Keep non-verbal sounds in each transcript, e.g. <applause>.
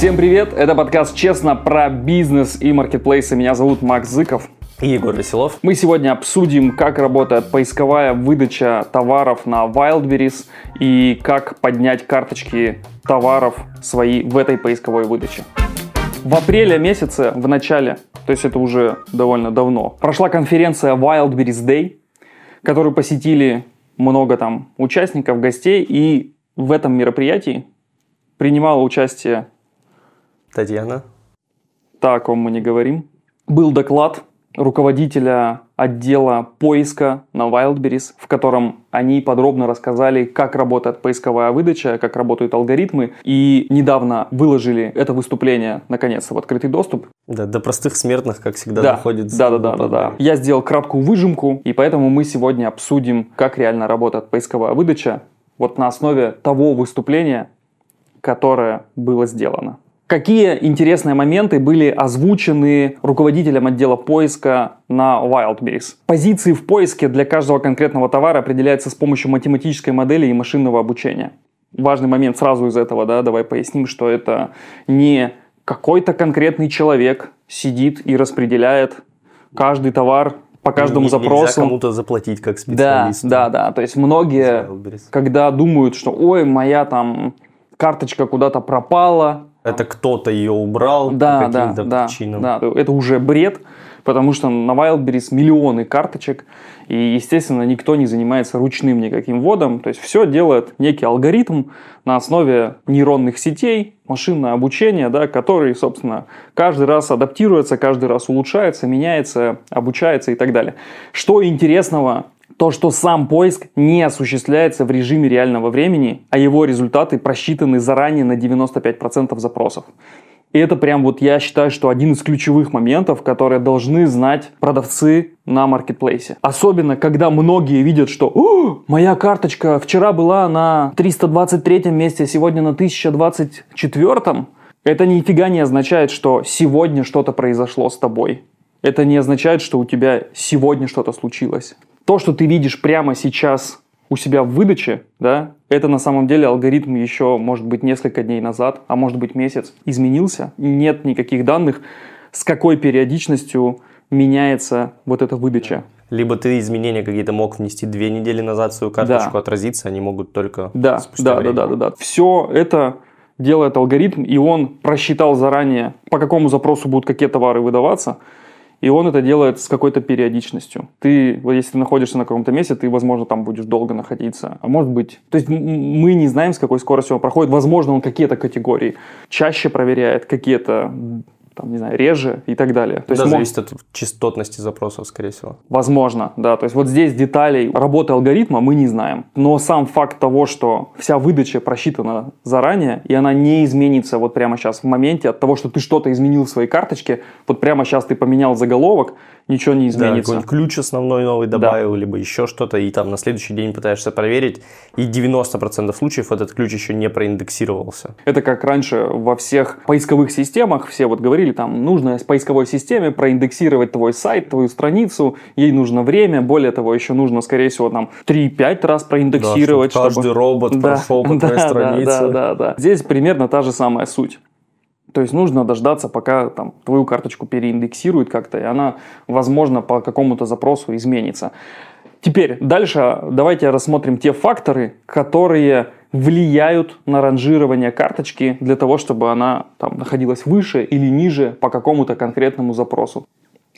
Всем привет! Это подкаст «Честно» про бизнес и маркетплейсы. Меня зовут Макс Зыков. И Егор Веселов. Мы сегодня обсудим, как работает поисковая выдача товаров на Wildberries и как поднять карточки товаров свои в этой поисковой выдаче. В апреле месяце, в начале, то есть это уже довольно давно, прошла конференция Wildberries Day, которую посетили много там участников, гостей, и в этом мероприятии принимала участие Татьяна. Так, о ком мы не говорим. Был доклад руководителя отдела поиска на Wildberries, в котором они подробно рассказали, как работает поисковая выдача, как работают алгоритмы, и недавно выложили это выступление, наконец-то, в открытый доступ. Да, до простых смертных, как всегда, да, доходит. Да, да, да, да, да. Я сделал краткую выжимку, и поэтому мы сегодня обсудим, как реально работает поисковая выдача, вот на основе того выступления, которое было сделано. Какие интересные моменты были озвучены руководителем отдела поиска на Wildberries? Позиции в поиске для каждого конкретного товара определяются с помощью математической модели и машинного обучения. Важный момент сразу из этого, да, давай поясним, что это не какой-то конкретный человек сидит и распределяет каждый товар по каждому не, запросу. Нельзя кому-то заплатить как специалисту. Да, да, да. То есть многие, когда думают, что ой, моя там карточка куда-то пропала, это кто-то ее убрал да, по каким-то да, причинам. Да, это уже бред, потому что на Wildberries миллионы карточек, и, естественно, никто не занимается ручным никаким вводом. То есть все делает некий алгоритм на основе нейронных сетей, машинное обучение, да, который, собственно, каждый раз адаптируется, каждый раз улучшается, меняется, обучается и так далее. Что интересного то, что сам поиск не осуществляется в режиме реального времени, а его результаты просчитаны заранее на 95% запросов. И это прям вот я считаю, что один из ключевых моментов, которые должны знать продавцы на маркетплейсе. Особенно, когда многие видят, что моя карточка вчера была на 323 месте, сегодня на 1024. Это нифига не означает, что сегодня что-то произошло с тобой. Это не означает, что у тебя сегодня что-то случилось то, что ты видишь прямо сейчас у себя в выдаче, да, это на самом деле алгоритм еще, может быть, несколько дней назад, а может быть, месяц изменился. Нет никаких данных, с какой периодичностью меняется вот эта выдача. Либо ты изменения какие-то мог внести две недели назад свою карточку, да. отразиться, они могут только да, спустя да, время. Да, да, да, да. Все это делает алгоритм, и он просчитал заранее, по какому запросу будут какие товары выдаваться, и он это делает с какой-то периодичностью. Ты, вот если ты находишься на каком-то месте, ты, возможно, там будешь долго находиться. А может быть... То есть мы не знаем, с какой скоростью он проходит. Возможно, он какие-то категории чаще проверяет, какие-то там, не знаю, реже и так далее. То да, есть, зависит от частотности запросов, скорее всего. Возможно, да. То есть вот здесь деталей работы алгоритма мы не знаем. Но сам факт того, что вся выдача просчитана заранее, и она не изменится вот прямо сейчас в моменте от того, что ты что-то изменил в своей карточке, вот прямо сейчас ты поменял заголовок, ничего не изменится. Да, ключ основной новый добавил, да. либо еще что-то, и там на следующий день пытаешься проверить, и 90% случаев этот ключ еще не проиндексировался. Это как раньше во всех поисковых системах все вот говорили, там нужно в поисковой системе проиндексировать твой сайт, твою страницу, ей нужно время, более того, еще нужно, скорее всего, там 3-5 раз проиндексировать. Да, чтобы каждый робот да, прошел по <laughs> да, твоей да, странице. Да, да, да. Здесь примерно та же самая суть. То есть нужно дождаться, пока там, твою карточку переиндексируют как-то, и она, возможно, по какому-то запросу изменится. Теперь дальше давайте рассмотрим те факторы, которые влияют на ранжирование карточки для того, чтобы она там, находилась выше или ниже по какому-то конкретному запросу.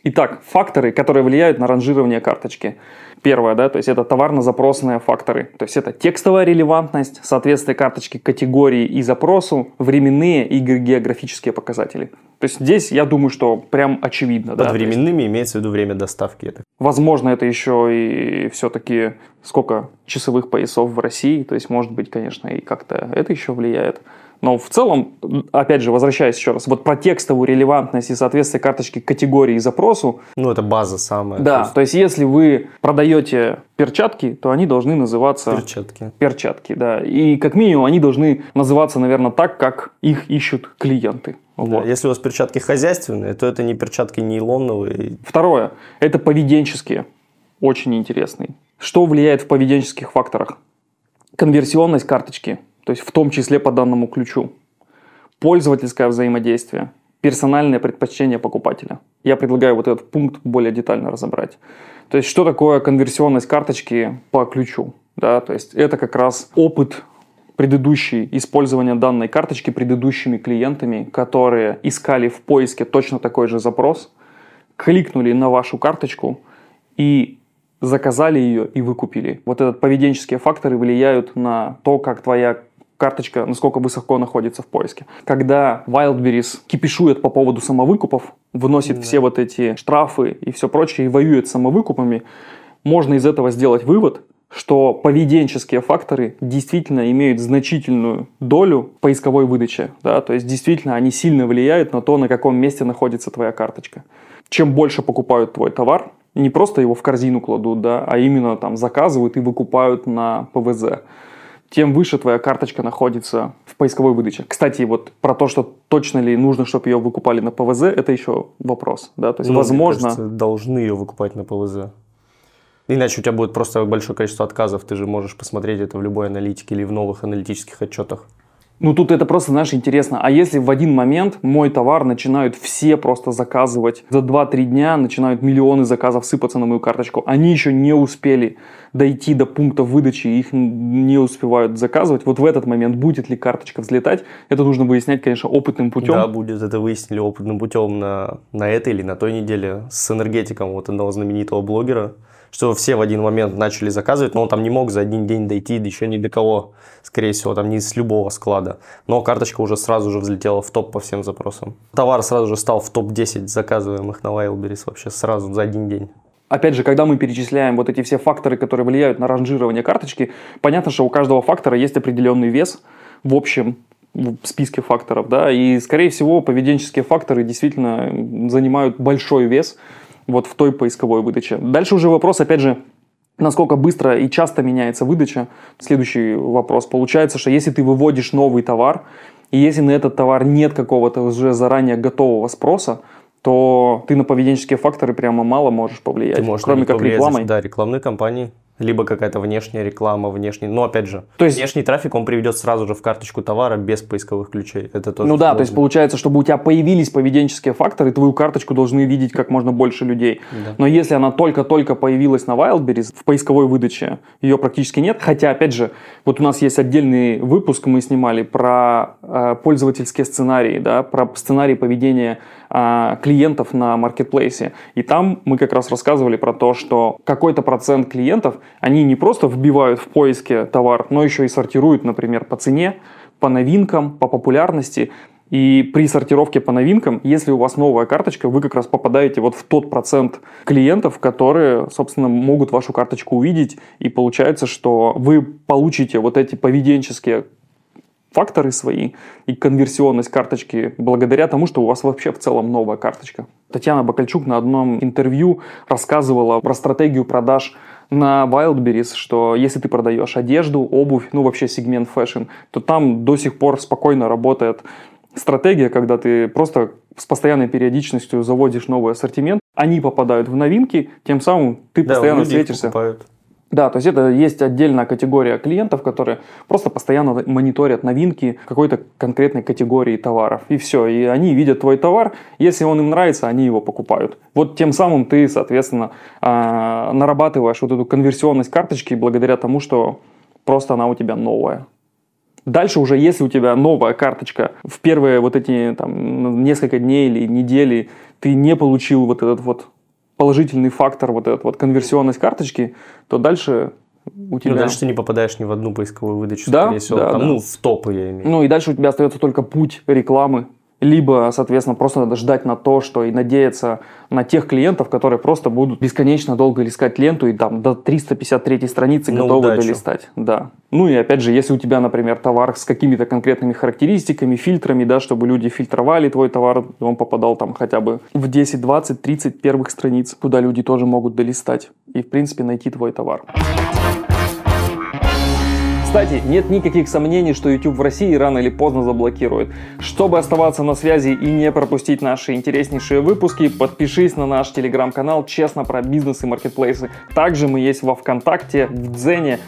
Итак, факторы, которые влияют на ранжирование карточки. Первое, да, то есть это товарно-запросные факторы. То есть это текстовая релевантность, соответствие карточки категории и запросу, временные и географические показатели. То есть здесь я думаю, что прям очевидно. Под да, временными есть, имеется в виду время доставки. Это. Возможно, это еще и все-таки сколько часовых поясов в России. То есть, может быть, конечно, и как-то это еще влияет. Но в целом, опять же, возвращаясь еще раз, вот про текстовую релевантность и соответствие карточки категории и запросу. Ну, это база самая. Да, то есть, то есть если вы продаете перчатки, то они должны называться... Перчатки. Перчатки, да. И как минимум они должны называться, наверное, так, как их ищут клиенты. Да, вот. Если у вас перчатки хозяйственные, то это не перчатки нейлоновые. Второе. Это поведенческие. Очень интересный. Что влияет в поведенческих факторах? Конверсионность карточки – то есть в том числе по данному ключу. пользовательское взаимодействие, персональное предпочтение покупателя. Я предлагаю вот этот пункт более детально разобрать. То есть, что такое конверсионность карточки по ключу? Да, то есть, это как раз опыт предыдущий использования данной карточки предыдущими клиентами, которые искали в поиске точно такой же запрос, кликнули на вашу карточку и заказали ее и выкупили. Вот этот поведенческие факторы влияют на то, как твоя карточка, насколько высоко находится в поиске. Когда Wildberries кипишует по поводу самовыкупов, выносит да. все вот эти штрафы и все прочее, и воюет с самовыкупами, можно из этого сделать вывод, что поведенческие факторы действительно имеют значительную долю поисковой выдачи. Да? То есть действительно они сильно влияют на то, на каком месте находится твоя карточка. Чем больше покупают твой товар, не просто его в корзину кладут, да, а именно там заказывают и выкупают на ПВЗ, тем выше твоя карточка находится в поисковой выдаче. Кстати, вот про то, что точно ли нужно, чтобы ее выкупали на ПВЗ, это еще вопрос. Да? То есть, ну, возможно... Кажется, должны ее выкупать на ПВЗ. Иначе у тебя будет просто большое количество отказов. Ты же можешь посмотреть это в любой аналитике или в новых аналитических отчетах. Ну, тут это просто, знаешь, интересно. А если в один момент мой товар начинают все просто заказывать, за 2-3 дня начинают миллионы заказов сыпаться на мою карточку, они еще не успели дойти до пункта выдачи, их не успевают заказывать, вот в этот момент будет ли карточка взлетать, это нужно выяснять, конечно, опытным путем. Да, будет. Это выяснили опытным путем на, на этой или на той неделе с энергетиком вот одного знаменитого блогера что все в один момент начали заказывать, но он там не мог за один день дойти да еще ни до кого, скорее всего, там не с любого склада. Но карточка уже сразу же взлетела в топ по всем запросам. Товар сразу же стал в топ-10 заказываемых на Wildberries вообще сразу за один день. Опять же, когда мы перечисляем вот эти все факторы, которые влияют на ранжирование карточки, понятно, что у каждого фактора есть определенный вес в общем в списке факторов, да, и, скорее всего, поведенческие факторы действительно занимают большой вес вот в той поисковой выдаче. Дальше уже вопрос, опять же, насколько быстро и часто меняется выдача. Следующий вопрос. Получается, что если ты выводишь новый товар, и если на этот товар нет какого-то уже заранее готового спроса, то ты на поведенческие факторы прямо мало можешь повлиять. Ты можешь кроме как рекламой. Да, рекламные кампании либо какая-то внешняя реклама, внешний, но опять же, то есть, внешний трафик, он приведет сразу же в карточку товара без поисковых ключей. Это тоже ну да, то есть получается, чтобы у тебя появились поведенческие факторы, твою карточку должны видеть как можно больше людей. Да. Но если она только-только появилась на Wildberries, в поисковой выдаче ее практически нет, хотя, опять же, вот у нас есть отдельный выпуск, мы снимали про э, пользовательские сценарии, да, про сценарий поведения клиентов на маркетплейсе. И там мы как раз рассказывали про то, что какой-то процент клиентов они не просто вбивают в поиске товар, но еще и сортируют, например, по цене, по новинкам, по популярности. И при сортировке по новинкам, если у вас новая карточка, вы как раз попадаете вот в тот процент клиентов, которые, собственно, могут вашу карточку увидеть. И получается, что вы получите вот эти поведенческие факторы свои и конверсионность карточки благодаря тому, что у вас вообще в целом новая карточка. Татьяна Бакальчук на одном интервью рассказывала про стратегию продаж на Wildberries, что если ты продаешь одежду, обувь, ну вообще сегмент fashion, то там до сих пор спокойно работает стратегия, когда ты просто с постоянной периодичностью заводишь новый ассортимент, они попадают в новинки, тем самым ты да, постоянно светишься. Покупают. Да, то есть это есть отдельная категория клиентов, которые просто постоянно мониторят новинки какой-то конкретной категории товаров. И все. И они видят твой товар, если он им нравится, они его покупают. Вот тем самым ты, соответственно, а, нарабатываешь вот эту конверсионность карточки благодаря тому, что просто она у тебя новая. Дальше уже, если у тебя новая карточка, в первые вот эти там, несколько дней или недели ты не получил вот этот вот положительный фактор, вот этот вот конверсионность карточки, то дальше у тебя... Ну, дальше ты не попадаешь ни в одну поисковую выдачу, да, скорее всего. Да, там, да. Ну, в топы я имею. Ну, и дальше у тебя остается только путь рекламы либо, соответственно, просто надо ждать на то, что и надеяться на тех клиентов, которые просто будут бесконечно долго листать ленту и там до 353 страницы на готовы удачу. долистать. Да. Ну и опять же, если у тебя, например, товар с какими-то конкретными характеристиками, фильтрами, да, чтобы люди фильтровали твой товар, он попадал там хотя бы в 10, 20, 30 первых страниц, куда люди тоже могут долистать и, в принципе, найти твой товар. Кстати, нет никаких сомнений, что YouTube в России рано или поздно заблокирует. Чтобы оставаться на связи и не пропустить наши интереснейшие выпуски, подпишись на наш телеграм-канал «Честно про бизнес и маркетплейсы». Также мы есть во Вконтакте, в Дзене.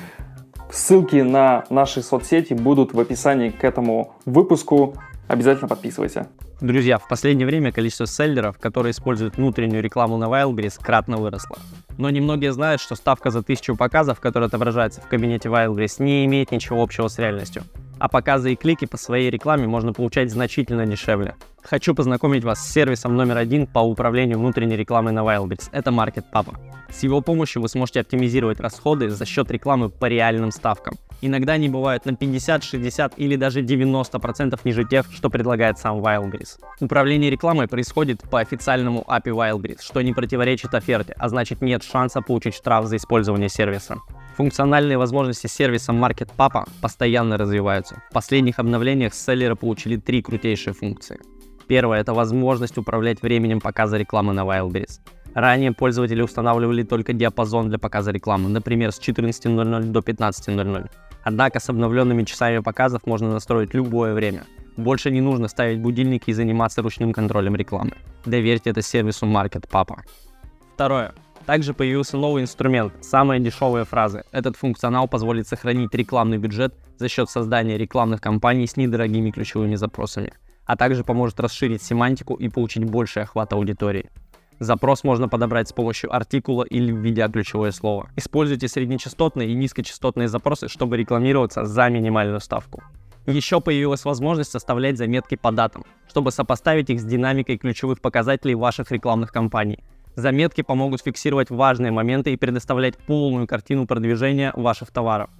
Ссылки на наши соцсети будут в описании к этому выпуску. Обязательно подписывайся. Друзья, в последнее время количество селлеров, которые используют внутреннюю рекламу на Wildberries, кратно выросло. Но немногие знают, что ставка за тысячу показов, которая отображается в кабинете Wildberries, не имеет ничего общего с реальностью. А показы и клики по своей рекламе можно получать значительно дешевле. Хочу познакомить вас с сервисом номер один по управлению внутренней рекламой на Wildberries. Это Market Papa. С его помощью вы сможете оптимизировать расходы за счет рекламы по реальным ставкам. Иногда они бывают на 50, 60 или даже 90% ниже тех, что предлагает сам Wildberries. Управление рекламой происходит по официальному API Wildberries, что не противоречит оферте, а значит нет шанса получить штраф за использование сервиса. Функциональные возможности сервиса Market Papa постоянно развиваются. В последних обновлениях селлеры получили три крутейшие функции. Первое – это возможность управлять временем показа рекламы на Wildberries. Ранее пользователи устанавливали только диапазон для показа рекламы, например, с 14.00 до 15.00. Однако с обновленными часами показов можно настроить любое время. Больше не нужно ставить будильники и заниматься ручным контролем рекламы. Доверьте это сервису Market Papa. Второе. Также появился новый инструмент – самые дешевые фразы. Этот функционал позволит сохранить рекламный бюджет за счет создания рекламных кампаний с недорогими ключевыми запросами, а также поможет расширить семантику и получить больший охват аудитории. Запрос можно подобрать с помощью артикула или введя ключевое слово. Используйте среднечастотные и низкочастотные запросы, чтобы рекламироваться за минимальную ставку. Еще появилась возможность составлять заметки по датам, чтобы сопоставить их с динамикой ключевых показателей ваших рекламных кампаний. Заметки помогут фиксировать важные моменты и предоставлять полную картину продвижения ваших товаров.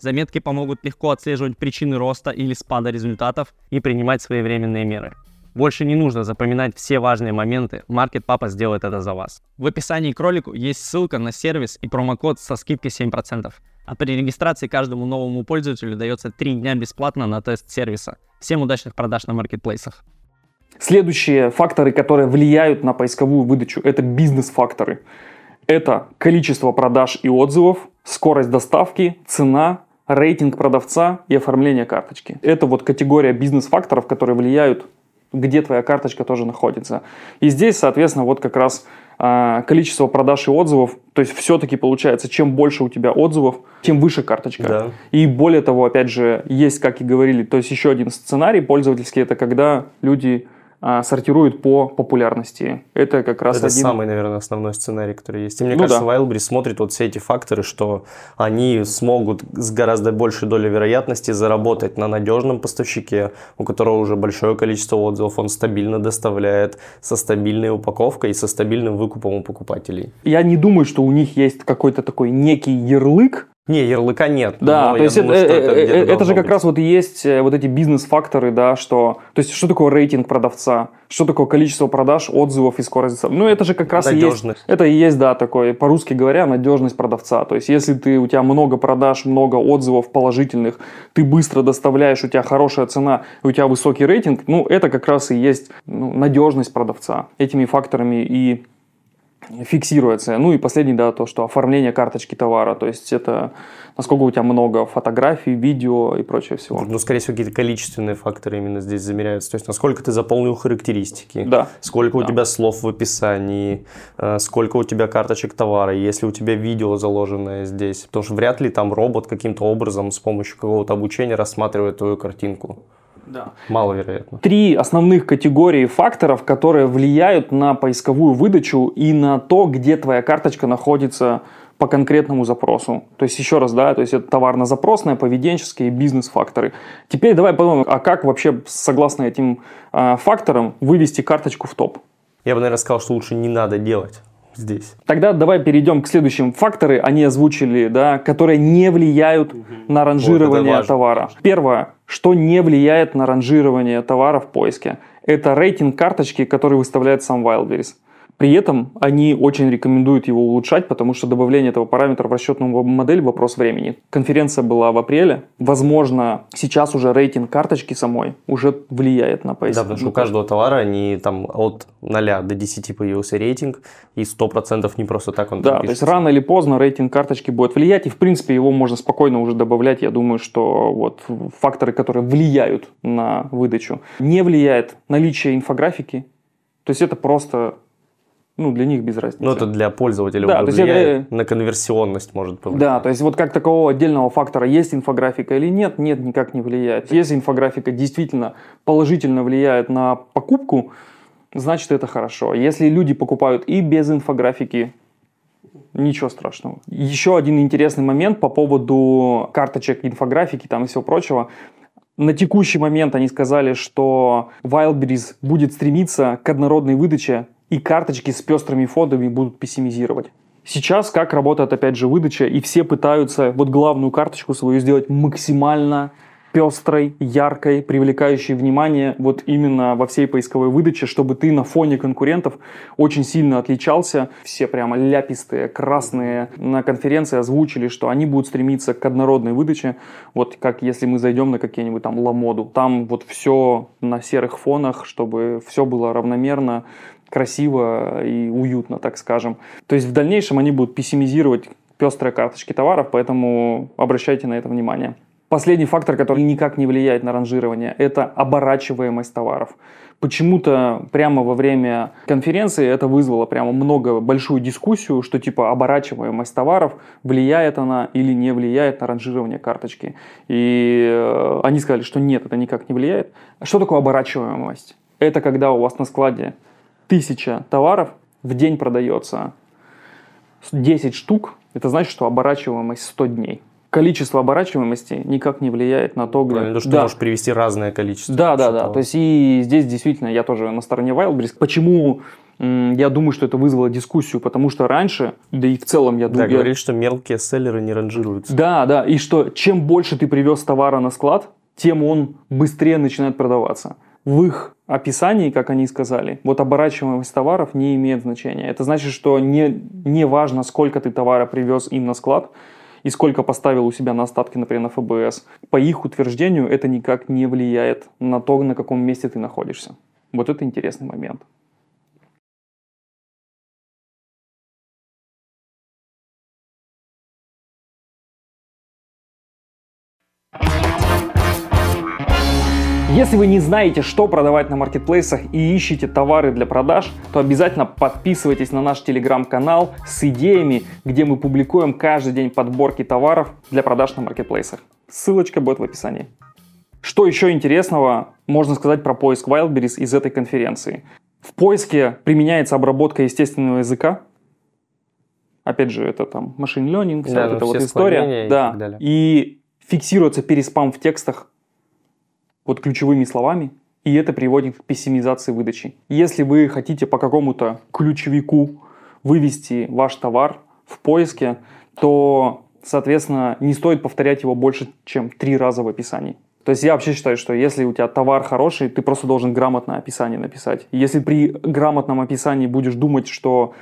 Заметки помогут легко отслеживать причины роста или спада результатов и принимать своевременные меры. Больше не нужно запоминать все важные моменты, Market Papa сделает это за вас. В описании к ролику есть ссылка на сервис и промокод со скидкой 7%. А при регистрации каждому новому пользователю дается 3 дня бесплатно на тест сервиса. Всем удачных продаж на маркетплейсах. Следующие факторы, которые влияют на поисковую выдачу, это бизнес-факторы. Это количество продаж и отзывов, скорость доставки, цена, рейтинг продавца и оформление карточки. Это вот категория бизнес-факторов, которые влияют где твоя карточка тоже находится. И здесь, соответственно, вот как раз э, количество продаж и отзывов, то есть все-таки получается, чем больше у тебя отзывов, тем выше карточка. Да. И более того, опять же, есть, как и говорили, то есть еще один сценарий пользовательский, это когда люди а, сортируют по популярности. Это как раз Это один... самый, наверное, основной сценарий, который есть. И мне Ну кажется, да. Wildberries смотрит вот все эти факторы, что они смогут с гораздо большей долей вероятности заработать на надежном поставщике, у которого уже большое количество отзывов, он стабильно доставляет, со стабильной упаковкой и со стабильным выкупом у покупателей. Я не думаю, что у них есть какой-то такой некий ярлык, Не, ярлыка нет. Да, то есть думаю, это, э, э, где-то это же как быть. раз вот и есть э, вот эти бизнес-факторы, да, что, то есть что такое рейтинг продавца, что такое количество продаж, отзывов и скорость, ну это же как раз и есть, это и есть, да, такой, по-русски говоря, надежность продавца, то есть если ты, у тебя много продаж, много отзывов положительных, ты быстро доставляешь, у тебя хорошая цена, у тебя высокий рейтинг, ну это как раз и есть ну, надежность продавца, этими факторами и фиксируется. Ну и последний, да, то, что оформление карточки товара, то есть это насколько у тебя много фотографий, видео и прочее всего. Ну, скорее всего, какие-то количественные факторы именно здесь замеряются. То есть, насколько ты заполнил характеристики, Да. сколько у Да. тебя слов в описании, э, сколько у тебя карточек товара, если у тебя видео заложенное здесь. Потому что вряд ли там робот каким-то образом с помощью какого-то обучения рассматривает твою картинку. Да. Маловероятно. Три основных категории факторов, которые влияют на поисковую выдачу и на то, где твоя карточка находится по конкретному запросу. То есть, еще раз, да, то есть это товарно-запросные, поведенческие и бизнес-факторы. Теперь давай подумаем, а как вообще, согласно этим э, факторам, вывести карточку в топ? Я бы, наверное, сказал, что лучше не надо делать здесь. Тогда давай перейдем к следующим факторы, они озвучили, да, которые не влияют на ранжирование важно. товара. Первое, что не влияет на ранжирование товара в поиске, это рейтинг карточки, который выставляет сам Wildberries. При этом они очень рекомендуют его улучшать, потому что добавление этого параметра в расчетную модель – вопрос времени. Конференция была в апреле. Возможно, сейчас уже рейтинг карточки самой уже влияет на поиск. Да, потому что у каждого товара они там от 0 до 10 появился рейтинг, и 100% не просто так он Да, то есть рано или поздно рейтинг карточки будет влиять, и в принципе его можно спокойно уже добавлять. Я думаю, что вот факторы, которые влияют на выдачу, не влияет наличие инфографики. То есть это просто Ну, для них без разницы. Ну, это для пользователя Да, уже есть это- влияет, на конверсионность может повлиять. Да, то есть вот как такового отдельного фактора, есть инфографика или нет, нет, никак не влияет. Если инфографика действительно положительно влияет на покупку, значит это хорошо. Если люди покупают и без инфографики, ничего страшного. Еще один интересный момент по поводу карточек, инфографики там и всего прочего. На текущий момент они сказали, что Wildberries будет стремиться к однородной выдаче и карточки с пестрыми фондами будут пессимизировать. Сейчас как работает опять же выдача, и все пытаются вот главную карточку свою сделать максимально пестрой, яркой, привлекающей внимание вот именно во всей поисковой выдаче, чтобы ты на фоне конкурентов очень сильно отличался. Все прямо ляпистые, красные на конференции озвучили, что они будут стремиться к однородной выдаче. Вот как если мы зайдем на какие-нибудь там ламоду, там вот все на серых фонах, чтобы все было равномерно, красиво и уютно, так скажем. То есть в дальнейшем они будут пессимизировать пестрые карточки товаров, поэтому обращайте на это внимание. Последний фактор, который никак не влияет на ранжирование, это оборачиваемость товаров. Почему-то прямо во время конференции это вызвало прямо много, большую дискуссию, что типа оборачиваемость товаров, влияет она или не влияет на ранжирование карточки. И э, они сказали, что нет, это никак не влияет. Что такое оборачиваемость? Это когда у вас на складе тысяча товаров в день продается 10 штук, это значит, что оборачиваемость 100 дней. Количество оборачиваемости никак не влияет на то, где... Правильно, что Да. ты можешь привести разное количество. Да, да, да. То есть и здесь действительно я тоже на стороне Wildberries. Почему я думаю, что это вызвало дискуссию? Потому что раньше, да и в целом я Да, думаю... говорили, что мелкие селлеры не ранжируются. Да, да, и что чем больше ты привез товара на склад, тем он быстрее начинает продаваться. В их описании, как они сказали, вот оборачиваемость товаров не имеет значения. Это значит, что не, не важно, сколько ты товара привез им на склад и сколько поставил у себя на остатки, например, на ФБС. По их утверждению это никак не влияет на то, на каком месте ты находишься. Вот это интересный момент. Если вы не знаете, что продавать на маркетплейсах и ищете товары для продаж, то обязательно подписывайтесь на наш телеграм-канал с идеями, где мы публикуем каждый день подборки товаров для продаж на маркетплейсах. Ссылочка будет в описании. Что еще интересного можно сказать про поиск Wildberries из этой конференции? В поиске применяется обработка естественного языка. Опять же, это там machine learning, вся Да, вот эта вот история. и да. далее. И фиксируется переспам в текстах вот ключевыми словами, и это приводит к пессимизации выдачи. Если вы хотите по какому-то ключевику вывести ваш товар в поиске, то, соответственно, не стоит повторять его больше, чем три раза в описании. То есть я вообще считаю, что если у тебя товар хороший, ты просто должен грамотное описание написать. Если при грамотном описании будешь думать, что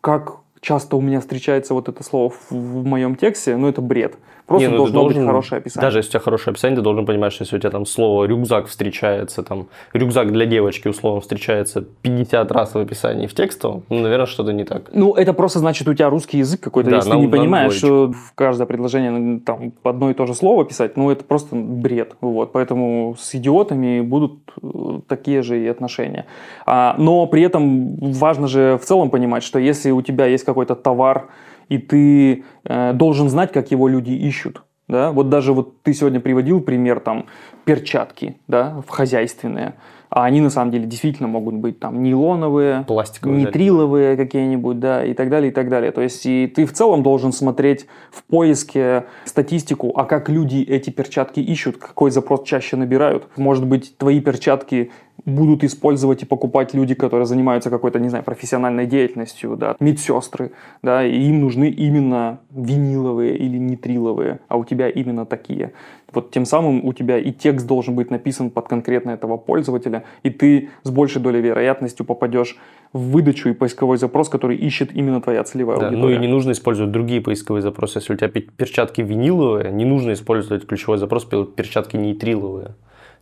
как, часто у меня встречается вот это слово в моем тексте, ну это бред. Просто Не, ну должно быть должен- хорошее описание. Даже если у тебя хорошее описание, ты должен понимать, что если у тебя там слово рюкзак встречается, там рюкзак для девочки условно встречается 50 раз в описании в текстовом, ну, наверное, что-то не так. Ну, это просто значит, у тебя русский язык какой-то. Да, Если на- ты не на понимаешь, что в каждое предложение ну, там одно и то же слово писать, ну, это просто бред. Вот. Поэтому с идиотами будут э, такие же и отношения. А, но при этом важно же в целом понимать, что если у тебя есть какой-то товар, и ты э, должен знать, как его люди ищут. Да? Вот даже вот ты сегодня приводил пример там перчатки, да, в хозяйственные, а они на самом деле действительно могут быть там нейлоновые, Пластиковые. нитриловые какие-нибудь, да, и так далее, и так далее. То есть и ты в целом должен смотреть в поиске статистику, а как люди эти перчатки ищут, какой запрос чаще набирают. Может быть, твои перчатки будут использовать и покупать люди, которые занимаются какой-то, не знаю, профессиональной деятельностью, да, медсестры, да, и им нужны именно виниловые или нитриловые, а у тебя именно такие. Вот тем самым у тебя и текст должен быть написан под конкретно этого пользователя, и ты с большей долей вероятностью попадешь в выдачу и поисковой запрос, который ищет именно твоя целевая Да, ну аудитория. и не нужно использовать другие поисковые запросы. Если у тебя пе- перчатки виниловые, не нужно использовать ключевой запрос пе- перчатки нейтриловые.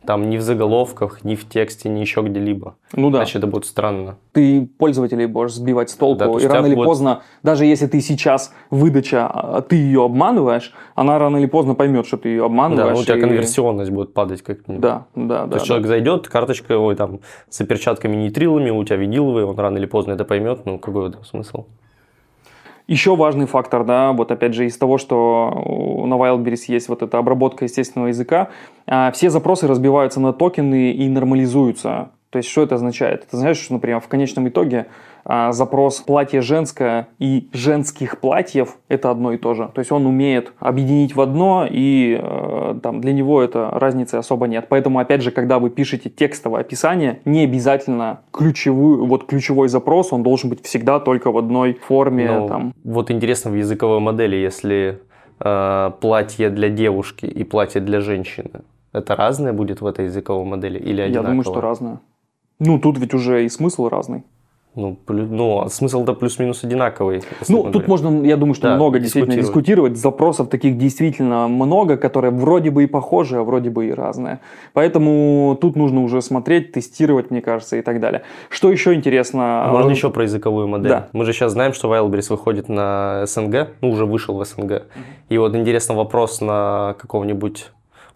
Там ни в заголовках, ни в тексте, ни еще где-либо. Ну да. Значит, это будет странно. Ты пользователей можешь сбивать с толку, Да, то и рано или вот- поздно, даже если ты сейчас выдача, а, ты ее обманываешь, она рано или поздно поймет, что ты ее Да, обманываешь. ну, у тебя и- конверсионность будет падать как-нибудь. Да, да, То да. есть да. человек зайдет, карточка, ой, там, с оперчатками нейтрилами, у тебя виниловые, он рано или поздно это поймет, ну, какой в этом смысл? Еще важный фактор, да, вот опять же из того, что на Wildberries есть вот эта обработка естественного языка, а, все запросы разбиваются на токены и нормализуются. То есть что это означает? Это означает, что, например, в конечном итоге а, запрос платье женское и женских платьев – это одно и то же. То есть он умеет объединить в одно, и э, там, для него это разницы особо нет. Поэтому, опять же, когда вы пишете текстовое описание, не обязательно ключевую, вот ключевой запрос, он должен быть всегда только в одной форме. Ну, там. Вот интересно в языковой модели, если э, платье для девушки и платье для женщины, это разное будет в этой языковой модели или Я одинаково? думаю, что разное. Ну, тут ведь уже и смысл разный. Ну, ну, а смысл-то плюс-минус одинаковый. Ну, тут говорим. можно, я думаю, что Да, много действительно дискутировать. дискутировать. Запросов таких действительно много, которые вроде бы и похожи, а вроде бы и разные. Поэтому тут нужно уже смотреть, тестировать, мне кажется, и так далее. Что еще интересно? А Можно еще про языковую модель. Да. Мы же сейчас знаем, что Wildberries выходит на СНГ, ну, уже вышел в СНГ. И вот интересный вопрос на каком-нибудь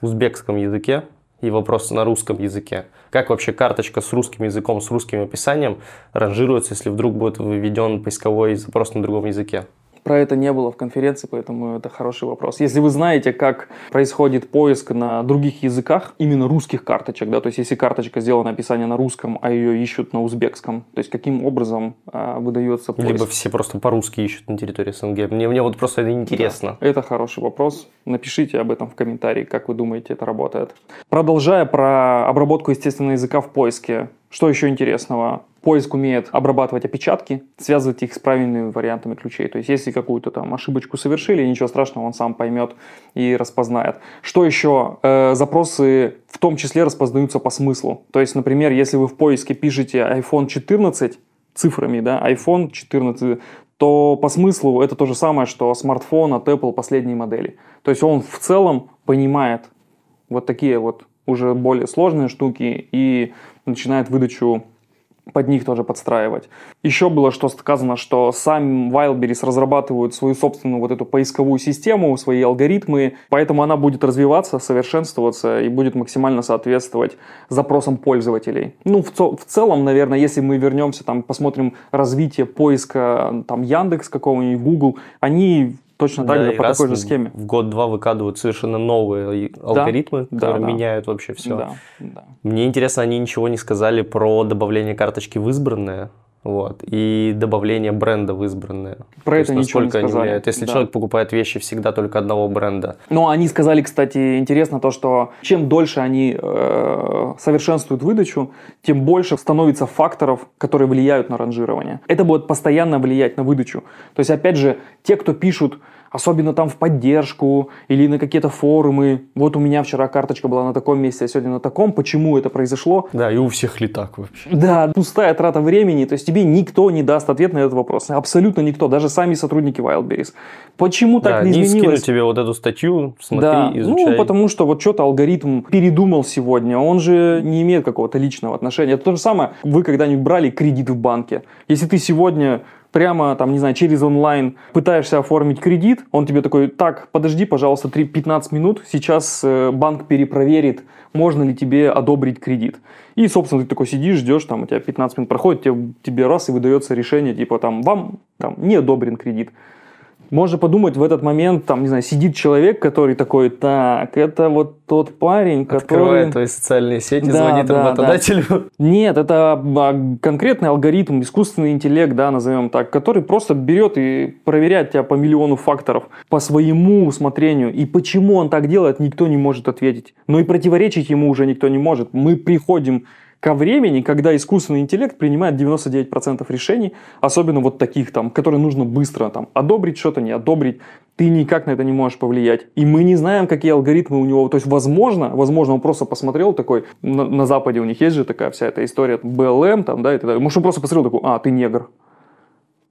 узбекском языке и вопрос на русском языке. Как вообще карточка с русским языком, с русским описанием ранжируется, если вдруг будет введен поисковой запрос на другом языке? Про это не было в конференции, поэтому это хороший вопрос. Если вы знаете, как происходит поиск на других языках, именно русских карточек, да, то есть если карточка сделана описание на русском, а ее ищут на узбекском, то есть каким образом а, выдается поиск? Либо все просто по-русски ищут на территории СНГ. Мне, мне вот просто это интересно. Да, это хороший вопрос. Напишите об этом в комментарии, как вы думаете, это работает. Продолжая про обработку естественного языка в поиске. Что еще интересного? Поиск умеет обрабатывать опечатки, связывать их с правильными вариантами ключей. То есть, если какую-то там ошибочку совершили, ничего страшного, он сам поймет и распознает. Что еще? Э, запросы в том числе распознаются по смыслу. То есть, например, если вы в поиске пишете iPhone 14 цифрами, да, iPhone 14, то по смыслу это то же самое, что смартфон от Apple последней модели. То есть он в целом понимает вот такие вот уже более сложные штуки и начинает выдачу под них тоже подстраивать. Еще было что сказано, что сами Wildberries разрабатывают свою собственную вот эту поисковую систему, свои алгоритмы, поэтому она будет развиваться, совершенствоваться и будет максимально соответствовать запросам пользователей. Ну, в, в целом, наверное, если мы вернемся, там, посмотрим развитие поиска, там, Яндекс какого-нибудь, Google, они точно так Да, же по такой же схеме. В год-два выкладывают совершенно новые алгоритмы, да, которые да. меняют вообще все. Да, да. Мне интересно, они ничего не сказали про добавление карточки в избранное. Вот, и добавление бренда в избранное. Про То это есть ничего не они сказали. влияют. Если Да. человек покупает вещи всегда только одного бренда, Но они сказали, кстати, интересно то, что чем дольше они э, совершенствуют выдачу, тем больше становится факторов, которые влияют на ранжирование. Это будет постоянно влиять на выдачу. То есть, опять же, те, кто пишут, особенно там в поддержку или на какие-то форумы, вот у меня вчера карточка была на таком месте, а сегодня на таком, почему это произошло? да, и у всех ли так вообще? Да, пустая трата времени, то есть тебе никто не даст ответ на этот вопрос. Абсолютно никто, даже сами сотрудники Wildberries. Почему так да, не не скину изменилось? тебе вот эту статью, смотри, да, изучай. ну потому что вот что-то алгоритм передумал сегодня, он же не имеет какого-то личного отношения. Это то же самое, вы когда-нибудь брали кредит в банке. Если ты сегодня прямо, там, не знаю, через онлайн пытаешься оформить кредит, он тебе такой, так, подожди, пожалуйста, 3, 15 минут, сейчас э, банк перепроверит, можно ли тебе одобрить кредит. И, собственно, ты такой сидишь, ждешь, там, у тебя 15 минут проходит, тебе, тебе раз и выдается решение, типа, там, вам там, не одобрен кредит. Можно подумать, в этот момент, там, не знаю, сидит человек, который такой, так, это вот тот парень, который... Открывает твои социальные сети, Да, звонит да, работодателю. Нет, это а, конкретный алгоритм, искусственный интеллект, да, назовем так, который просто берет и проверяет тебя по миллиону факторов, по своему усмотрению. И почему он так делает, никто не может ответить. Но и противоречить ему уже никто не может. Мы приходим ко времени, когда искусственный интеллект принимает 99% решений, особенно вот таких там, которые нужно быстро там одобрить что-то, не одобрить, ты никак на это не можешь повлиять. И мы не знаем, какие алгоритмы у него. То есть, возможно, возможно, он просто посмотрел такой, на, на Западе у них есть же такая вся эта история, BLM там, да, и так далее. Может, он просто посмотрел такой, а, ты негр.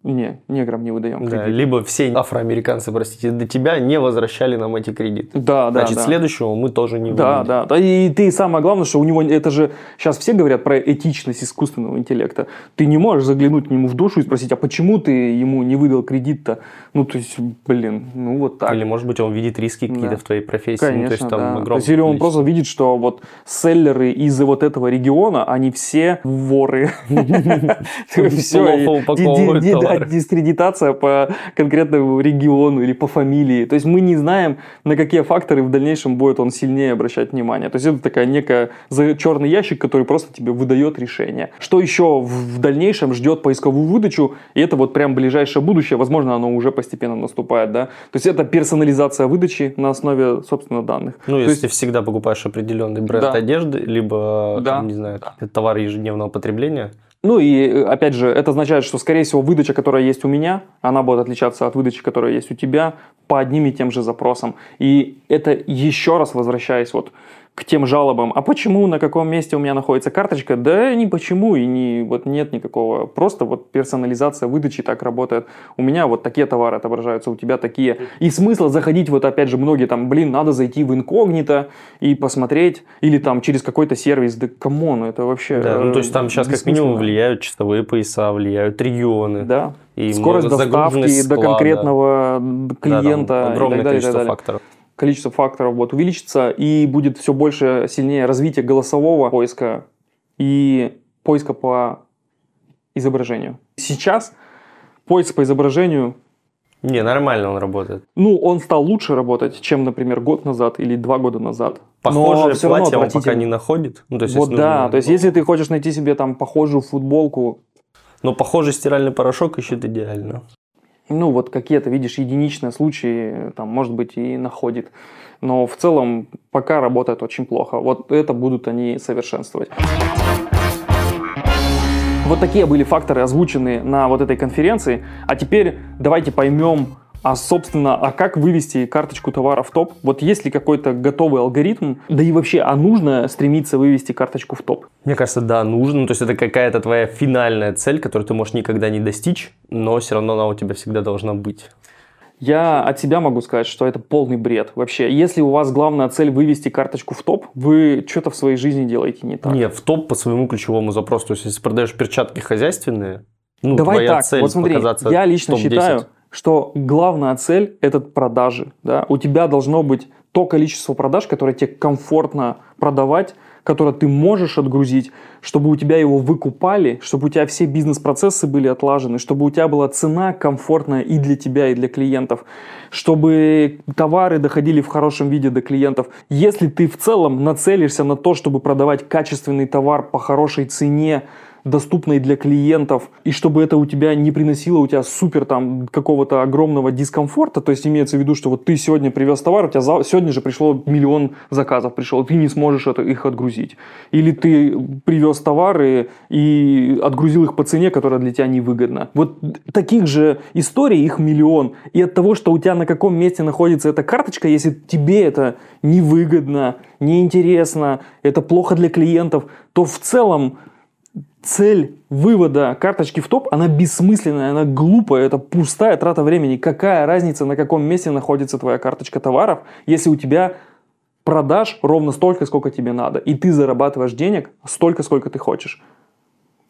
Не, неграм не выдаем Да, кредит. либо все афроамериканцы, простите, до тебя не возвращали нам эти кредиты. Да, да, Значит, да. следующего мы тоже не Да, выдадим. да, да. И ты самое главное, что у него это же сейчас все говорят про этичность искусственного интеллекта. Ты не можешь заглянуть к нему в душу и спросить, а почему ты ему не выдал кредит-то? Ну, то есть, блин, ну вот так. Или, может быть, он видит риски какие-то Да. в твоей профессии. Конечно, ну, то есть, там да. То есть, или он количество. просто видит, что вот селлеры из вот этого региона, они все воры. <laughs> <laughs> Все, Товары. дискредитация по конкретному региону или по фамилии. То есть мы не знаем, на какие факторы в дальнейшем будет он сильнее обращать внимание. То есть это такая некая черный ящик, который просто тебе выдает решение. Что еще в в дальнейшем ждет поисковую выдачу, и это вот прям ближайшее будущее, возможно, оно уже постепенно наступает, да. То есть это персонализация выдачи на основе, собственно, данных. Ну, То если есть ты всегда покупаешь определенный бренд Да. одежды, либо, Да. там, не знаю, товар ежедневного потребления, Ну и, э, опять же, это означает, что, скорее всего, выдача, которая есть у меня, она будет отличаться от выдачи, которая есть у тебя по одним и тем же запросам. И это еще раз возвращаясь вот к тем жалобам. А почему, на каком месте у меня находится карточка? Да ни почему, и не, вот нет никакого. Просто вот персонализация выдачи так работает. У меня вот такие товары отображаются, у тебя такие. И смысла заходить, вот опять же, многие там, блин, надо зайти в инкогнито и посмотреть, или там через какой-то сервис. Да come on, это вообще... да, ну, то есть там сейчас как минимум влияют часовые пояса, влияют регионы. Да. И Скорость доставки загруженность до склада. конкретного Да, клиента огромное и так далее, и так количество далее. факторов. Количество факторов вот увеличится и будет все больше, сильнее развитие голосового поиска и поиска по изображению. Сейчас поиск по изображению, Не, нормально он работает. ну, он стал лучше работать, чем, например, год назад или два года назад. Похожее всё равно платье он пока не находит. Ну, то есть, Вот да, нужно- то есть если ты хочешь найти себе там похожую футболку, Но похожий стиральный порошок ищет идеально. Ну вот какие-то, видишь, единичные случаи, там, может быть, и находит. Но в целом пока работает очень плохо. Вот это будут они совершенствовать. Вот такие были факторы, озвученные на вот этой конференции. А теперь давайте поймем, а собственно, а как вывести карточку товара в топ? Вот есть ли какой-то готовый алгоритм? Да и вообще, а нужно стремиться вывести карточку в топ? Мне кажется, да, нужно. Ну, то есть это какая-то твоя финальная цель, которую ты можешь никогда не достичь, но все равно она у тебя всегда должна быть. Я от себя могу сказать, что это полный бред. Вообще, если у вас главная цель вывести карточку в топ, вы что-то в своей жизни делаете не так. Не, в топ по своему ключевому запросу. То есть если продаешь перчатки хозяйственные, ну, Давай твоя так, цель вот смотри, показаться я лично топ-10. считаю, что главная цель – это продажи. Да? У тебя должно быть то количество продаж, которое тебе комфортно продавать, которое ты можешь отгрузить, чтобы у тебя его выкупали, чтобы у тебя все бизнес-процессы были отлажены, чтобы у тебя была цена комфортная и для тебя, и для клиентов, чтобы товары доходили в хорошем виде до клиентов. Если ты в целом нацелишься на то, чтобы продавать качественный товар по хорошей цене, доступной для клиентов, и чтобы это у тебя не приносило у тебя супер там какого-то огромного дискомфорта, то есть имеется в виду, что вот ты сегодня привез товар, у тебя за- сегодня же пришло миллион заказов пришел, ты не сможешь это, их отгрузить. Или ты привез товары и отгрузил их по цене, которая для тебя невыгодна. Вот таких же историй их миллион. И от того, что у тебя на каком месте находится эта карточка, если тебе это невыгодно, неинтересно, это плохо для клиентов, то в целом цель вывода карточки в топ, она бессмысленная, она глупая, это пустая трата времени. Какая разница, на каком месте находится твоя карточка товаров, если у тебя продаж ровно столько, сколько тебе надо, и ты зарабатываешь денег столько, сколько ты хочешь.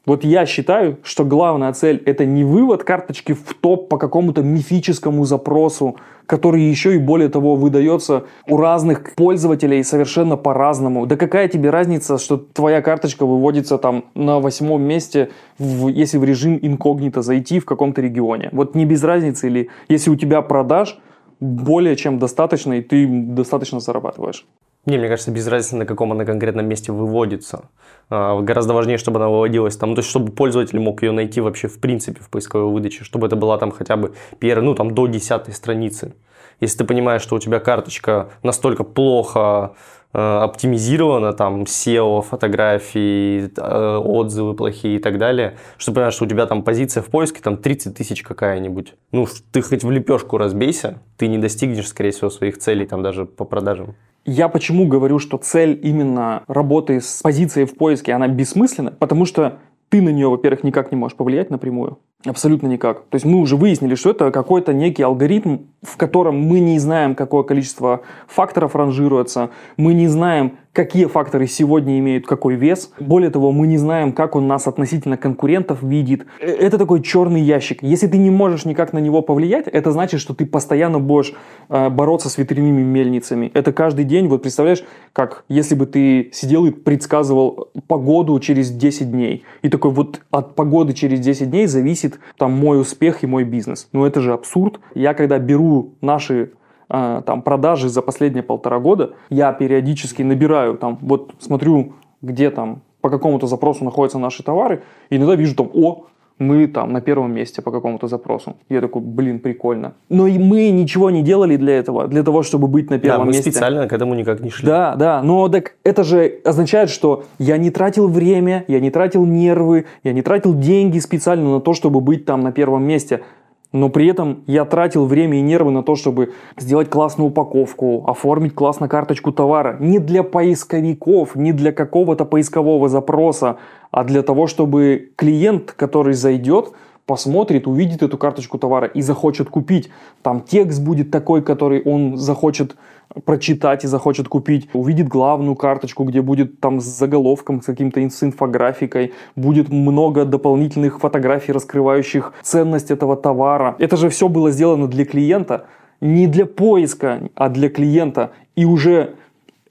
Вот я считаю, что главная цель это не вывод карточки в топ по какому-то мифическому запросу, который еще и более того выдается у разных пользователей совершенно по-разному. Да какая тебе разница, что твоя карточка выводится там на восьмом месте, в- если в режим инкогнито зайти в каком-то регионе. Вот не без разницы или если у тебя продаж более чем достаточно и ты достаточно зарабатываешь. Не, мне кажется, без разницы, на каком она конкретном месте выводится. А, Гораздо важнее, чтобы она выводилась там, то есть, чтобы пользователь мог ее найти вообще в принципе в поисковой выдаче, чтобы это была там хотя бы первая, ну там до десятой страницы. Если ты понимаешь, что у тебя карточка настолько плохо э, оптимизирована, там SEO, фотографии, э, отзывы плохие и так далее, что ты понимаешь, что у тебя там позиция в поиске там 30 тысяч какая-нибудь. Ну, ты хоть в лепешку разбейся, ты не достигнешь, скорее всего, своих целей там даже по продажам. Я почему говорю, что цель именно работы с позицией в поиске, она бессмысленна? Потому что ты на нее, во-первых, никак не можешь повлиять напрямую. Абсолютно никак. То есть мы уже выяснили, что это какой-то некий алгоритм, в котором мы не знаем, какое количество факторов ранжируется, мы не знаем, какие факторы сегодня имеют какой вес. Более того, мы не знаем, как он нас относительно конкурентов видит. Э, это такой черный ящик. Если ты не можешь никак на него повлиять, это значит, что ты постоянно будешь э, бороться с ветряными мельницами. Это каждый день, вот представляешь, как если бы ты сидел и предсказывал погоду через 10 дней. И такой вот от погоды через 10 дней зависит там мой успех и мой бизнес. Ну это же абсурд. Я когда беру наши там продажи за последние полтора года, я периодически набираю там, вот смотрю, где там по какому-то запросу находятся наши товары, и иногда вижу там, о, мы там на первом месте по какому-то запросу. Я такой, блин, прикольно. Но и мы ничего не делали для этого, для того, чтобы быть на первом да, мы месте. специально к этому никак не шли. Да, да, но так это же означает, что я не тратил время, я не тратил нервы, я не тратил деньги специально на то, чтобы быть там на первом месте но при этом я тратил время и нервы на то, чтобы сделать классную упаковку, оформить классно карточку товара. Не для поисковиков, не для какого-то поискового запроса, а для того, чтобы клиент, который зайдет, посмотрит, увидит эту карточку товара и захочет купить. Там текст будет такой, который он захочет прочитать и захочет купить, увидит главную карточку, где будет там с заголовком, с каким-то с инфографикой, будет много дополнительных фотографий, раскрывающих ценность этого товара. Это же все было сделано для клиента, не для поиска, а для клиента. И уже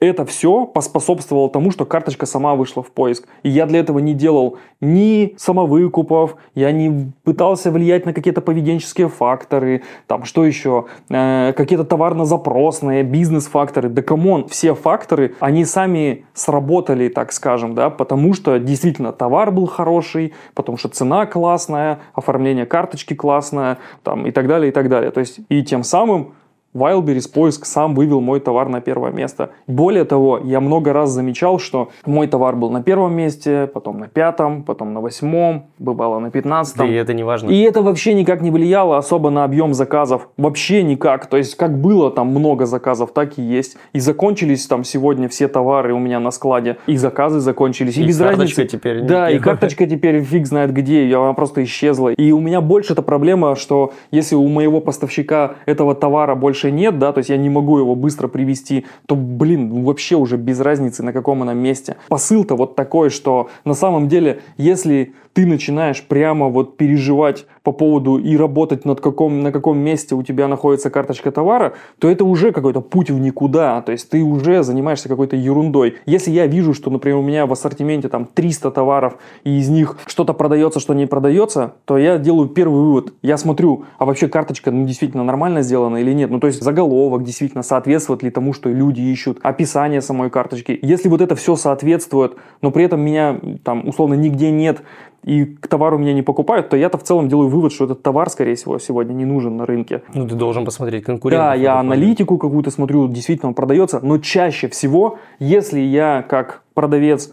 это все поспособствовало тому, что карточка сама вышла в поиск. И я для этого не делал ни самовыкупов, я не пытался влиять на какие-то поведенческие факторы, там что еще, э, какие-то товарно-запросные, бизнес-факторы. Да come on, все факторы, они сами сработали, так скажем, да, потому что действительно товар был хороший, потому что цена классная, оформление карточки классное, там и так далее, и так далее. То есть и тем самым Wildberries поиск сам вывел мой товар на первое место. Более того, я много раз замечал, что мой товар был на первом месте, потом на пятом, потом на восьмом, бывало на пятнадцатом. Да и это не важно. И это вообще никак не влияло особо на объем заказов. Вообще никак. То есть, как было там много заказов, так и есть. И закончились там сегодня все товары у меня на складе. И заказы закончились. И, И без разницы. теперь Да, и карточка теперь фиг знает где. Она просто исчезла. И у меня больше эта проблема, что если у моего поставщика этого товара больше нет, да, то есть я не могу его быстро привести, то, блин, ну, вообще уже без разницы, на каком она месте. Посыл-то вот такой, что на самом деле, если ты начинаешь прямо вот переживать по поводу и работать над каком, на каком месте у тебя находится карточка товара, то это уже какой-то путь в никуда, то есть ты уже занимаешься какой-то ерундой. Если я вижу, что, например, у меня в ассортименте там 300 товаров, и из них что-то продается, что не продается, то я делаю первый вывод. Я смотрю, а вообще карточка ну, действительно нормально сделана или нет. Ну, то есть заголовок действительно соответствует ли тому, что люди ищут, описание самой карточки. Если вот это все соответствует, но при этом меня там условно нигде нет, и к товару меня не покупают, то я-то в целом делаю вывод, что этот товар, скорее всего, сегодня не нужен на рынке. Ну, ты должен посмотреть конкурентов. Да, я аналитику какую-то смотрю, действительно он продается, но чаще всего, если я как продавец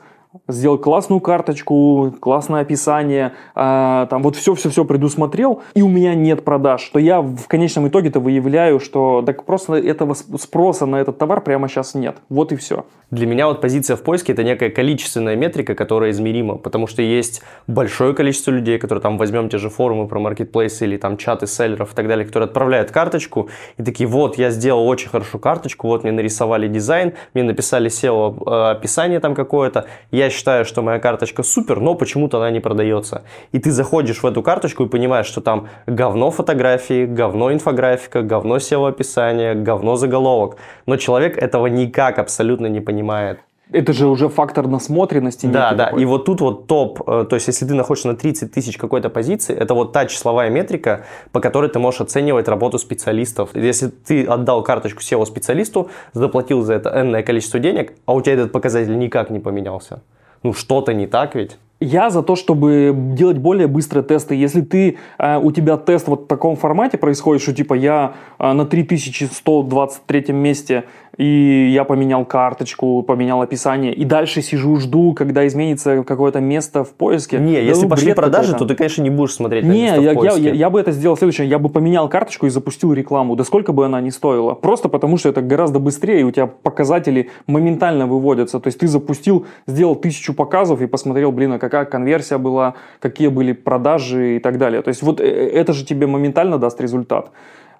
сделал классную карточку, классное описание, а, там вот все-все-все предусмотрел, и у меня нет продаж, то я в конечном итоге-то выявляю, что так просто этого спроса на этот товар прямо сейчас нет. Вот и все. Для меня вот позиция в поиске это некая количественная метрика, которая измерима, потому что есть большое количество людей, которые там возьмем те же форумы про маркетплейсы или там чаты селлеров и так далее, которые отправляют карточку и такие, вот, я сделал очень хорошо карточку, вот мне нарисовали дизайн, мне написали SEO э, описание там какое-то, я считаю, что моя карточка супер, но почему-то она не продается. И ты заходишь в эту карточку и понимаешь, что там говно фотографии, говно инфографика, говно SEO описание, говно заголовок, но человек этого никак абсолютно не понимает. Это же уже фактор насмотренности. Да, да. такой. И вот тут вот топ, э, то есть если ты находишься на 30 тысяч какой-то позиции, это вот та числовая метрика, по которой ты можешь оценивать работу специалистов. Если ты отдал карточку SEO специалисту, заплатил за это энное количество денег, а у тебя этот показатель никак не поменялся. Ну что-то не так ведь? Я за то, чтобы делать более быстрые тесты. Если ты, э, у тебя тест вот в таком формате происходит, что типа я э, на 3123 месте, и я поменял карточку, поменял описание, и дальше сижу, жду, когда изменится какое-то место в поиске. Не, Да если ну, пошли продажи, какой-то. то ты, конечно, не будешь смотреть на Не, место в я, я, поиске. я, я бы это сделал следующее. Я бы поменял карточку и запустил рекламу. Да сколько бы она ни стоила. Просто потому, что это гораздо быстрее, и у тебя показатели моментально выводятся. То есть ты запустил, сделал тысячу показов и посмотрел, блин, а какая конверсия была, какие были продажи и так далее. То есть вот э, это же тебе моментально даст результат.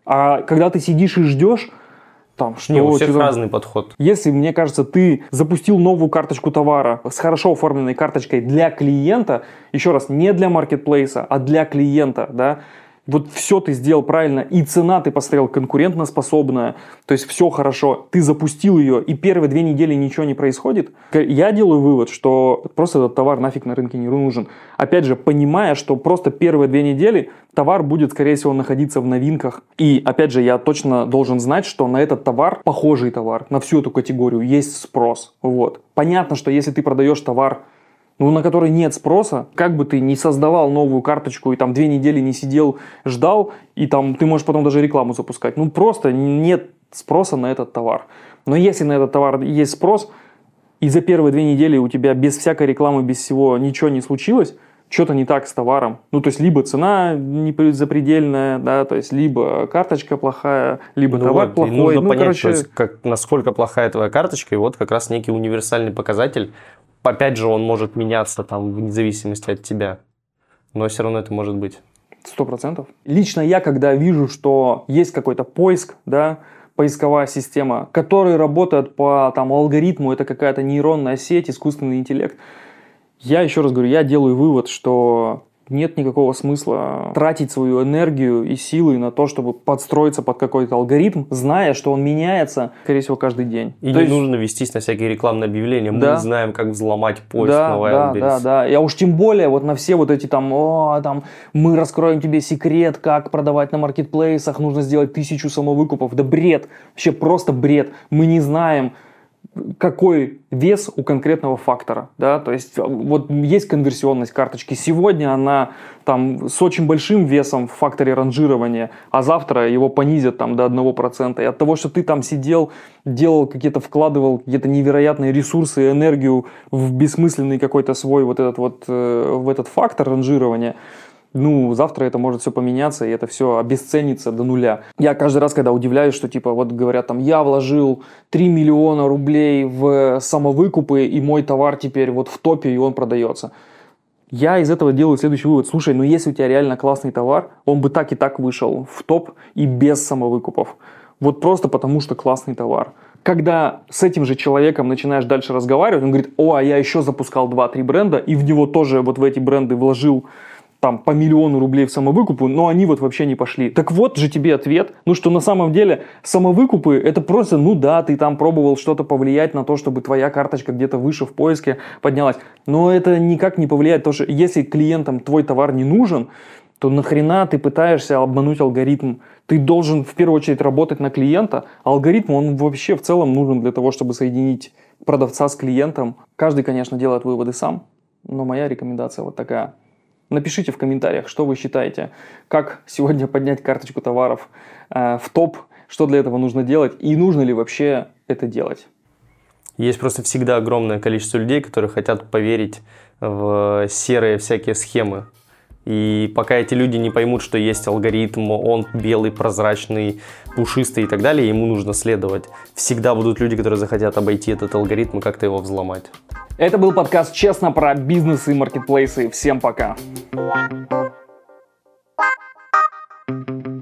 А когда ты сидишь и ждешь, там, что Не, у всех что-то- разный подход. Если, мне кажется, ты запустил новую карточку товара с хорошо оформленной карточкой для клиента, еще раз, не для маркетплейса, а для клиента, да, вот все ты сделал правильно, и цена ты поставил конкурентоспособная, то есть все хорошо, ты запустил ее, и первые две недели ничего не происходит, я делаю вывод, что просто этот товар нафиг на рынке не нужен. Опять же, понимая, что просто первые две недели товар будет, скорее всего, находиться в новинках. И, опять же, я точно должен знать, что на этот товар, похожий товар, на всю эту категорию, есть спрос. Вот. Понятно, что если ты продаешь товар, ну, на который нет спроса, как бы ты не создавал новую карточку и там две недели не сидел, ждал, и там ты можешь потом даже рекламу запускать. Ну, просто нет спроса на этот товар. Но если на этот товар есть спрос, и за первые две недели у тебя без всякой рекламы, без всего ничего не случилось, что-то не так с товаром. Ну, то есть, либо цена не запредельная, да, то есть, либо карточка плохая, либо Ну товар вот, плохой. нужно ну, понять, короче, то есть, как, насколько плохая твоя карточка, и вот как раз некий универсальный показатель. Опять же, он может меняться там вне зависимости от тебя. Но все равно это может быть. Сто процентов. Лично я, когда вижу, что есть какой-то поиск, да, поисковая система, который работает по там, алгоритму, это какая-то нейронная сеть, искусственный интеллект, я еще раз говорю, я делаю вывод, что нет никакого смысла тратить свою энергию и силы на то, чтобы подстроиться под какой-то алгоритм, зная, что он меняется, скорее всего, каждый день. И То не есть- нужно вестись на всякие рекламные объявления. Да. Мы знаем, как взломать поиск да, на да, Wildberries. да, да. Я уж тем более вот на все вот эти там, о, там, мы раскроем тебе секрет, как продавать на маркетплейсах, нужно сделать тысячу самовыкупов. Да бред, вообще просто бред. Мы не знаем, какой вес у конкретного фактора, да, то есть э, вот есть конверсионность карточки, сегодня она там с очень большим весом в факторе ранжирования, а завтра его понизят там до 1%, и от того, что ты там сидел, делал какие-то, вкладывал какие-то невероятные ресурсы и энергию в бессмысленный какой-то свой вот этот вот, э, в этот фактор ранжирования, ну, завтра это может все поменяться, и это все обесценится до нуля. Я каждый раз, когда удивляюсь, что, типа, вот говорят, там, я вложил 3 миллиона рублей в самовыкупы, и мой товар теперь вот в топе, и он продается. Я из этого делаю следующий вывод. Слушай, ну если у тебя реально классный товар, он бы так и так вышел в топ и без самовыкупов. Вот просто потому, что классный товар. Когда с этим же человеком начинаешь дальше разговаривать, он говорит, о, а я еще запускал 2-3 бренда, и в него тоже вот в эти бренды вложил там по миллиону рублей в самовыкупы, но они вот вообще не пошли. Так вот же тебе ответ, ну что на самом деле самовыкупы это просто, ну да, ты там пробовал что-то повлиять на то, чтобы твоя карточка где-то выше в поиске поднялась, но это никак не повлияет, потому что если клиентам твой товар не нужен, то нахрена ты пытаешься обмануть алгоритм? Ты должен в первую очередь работать на клиента. А Алгоритм, он вообще в целом нужен для того, чтобы соединить продавца с клиентом. Каждый, конечно, делает выводы сам, но моя рекомендация вот такая. Напишите в комментариях, что вы считаете, как сегодня поднять карточку товаров э, в топ, что для этого нужно делать и нужно ли вообще это делать. Есть просто всегда огромное количество людей, которые хотят поверить в серые всякие схемы. И пока эти люди не поймут, что есть алгоритм, он белый, прозрачный, пушистый и так далее, ему нужно следовать. Всегда будут люди, которые захотят обойти этот алгоритм и как-то его взломать. Это был подкаст «Честно» про бизнес и маркетплейсы. Всем пока! Thank you.